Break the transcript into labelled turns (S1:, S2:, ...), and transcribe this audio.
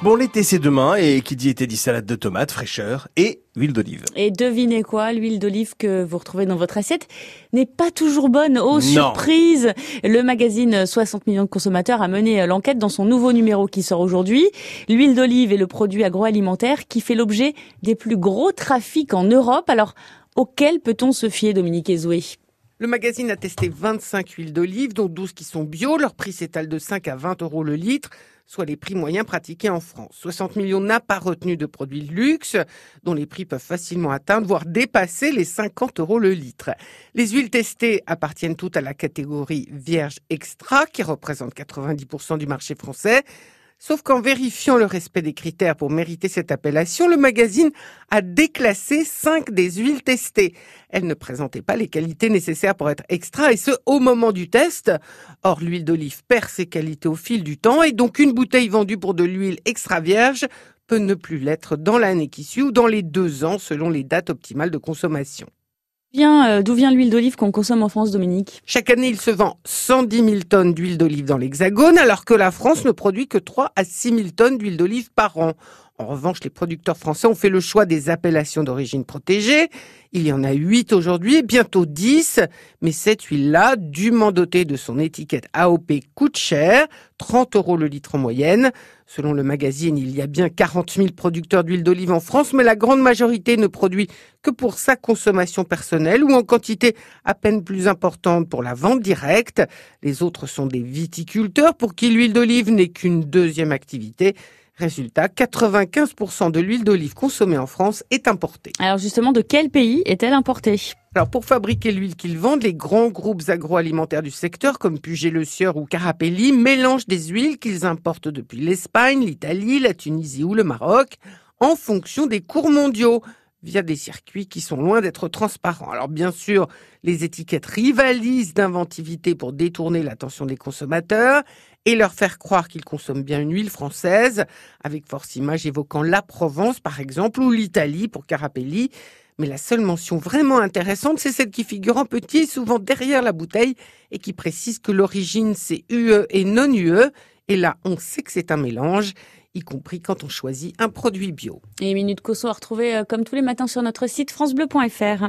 S1: Bon, l'été c'est demain et qui dit été dit salade de tomates, fraîcheur et huile d'olive.
S2: Et devinez quoi, l'huile d'olive que vous retrouvez dans votre assiette n'est pas toujours bonne. Oh, surprise Le magazine 60 millions de consommateurs a mené l'enquête dans son nouveau numéro qui sort aujourd'hui. L'huile d'olive est le produit agroalimentaire qui fait l'objet des plus gros trafics en Europe. Alors, auquel peut-on se fier, Dominique Ezoué?
S3: Le magazine a testé 25 huiles d'olive, dont 12 qui sont bio. Leur prix s'étale de 5 à 20 euros le litre, soit les prix moyens pratiqués en France. 60 millions n'a pas retenu de produits de luxe, dont les prix peuvent facilement atteindre, voire dépasser les 50 euros le litre. Les huiles testées appartiennent toutes à la catégorie vierge extra, qui représente 90% du marché français. Sauf qu'en vérifiant le respect des critères pour mériter cette appellation, le magazine a déclassé cinq des huiles testées. Elles ne présentaient pas les qualités nécessaires pour être extra, et ce, au moment du test. Or, l'huile d'olive perd ses qualités au fil du temps, et donc une bouteille vendue pour de l'huile extra vierge peut ne plus l'être dans l'année qui suit ou dans les deux ans, selon les dates optimales de consommation.
S2: Euh, d'où vient l'huile d'olive qu'on consomme en France, Dominique?
S3: Chaque année, il se vend 110 000 tonnes d'huile d'olive dans l'Hexagone, alors que la France ne produit que 3 à 6 000 tonnes d'huile d'olive par an. En revanche, les producteurs français ont fait le choix des appellations d'origine protégée. Il y en a 8 aujourd'hui, bientôt 10, mais cette huile-là, dûment dotée de son étiquette AOP, coûte cher, 30 euros le litre en moyenne. Selon le magazine, il y a bien 40 000 producteurs d'huile d'olive en France, mais la grande majorité ne produit que pour sa consommation personnelle ou en quantité à peine plus importante pour la vente directe. Les autres sont des viticulteurs pour qui l'huile d'olive n'est qu'une deuxième activité. Résultat, 95% de l'huile d'olive consommée en France est importée.
S2: Alors justement, de quel pays est-elle importée?
S3: Alors pour fabriquer l'huile qu'ils vendent, les grands groupes agroalimentaires du secteur comme Puget Le Sieur ou Carapelli mélangent des huiles qu'ils importent depuis l'Espagne, l'Italie, la Tunisie ou le Maroc en fonction des cours mondiaux via des circuits qui sont loin d'être transparents. Alors bien sûr, les étiquettes rivalisent d'inventivité pour détourner l'attention des consommateurs et leur faire croire qu'ils consomment bien une huile française, avec force image évoquant la Provence par exemple, ou l'Italie pour Carapelli. Mais la seule mention vraiment intéressante, c'est celle qui figure en petit, souvent derrière la bouteille, et qui précise que l'origine c'est UE et non UE. Et là, on sait que c'est un mélange y compris quand on choisit un produit bio.
S2: Et Minute Cosso à retrouver euh, comme tous les matins sur notre site francebleu.fr.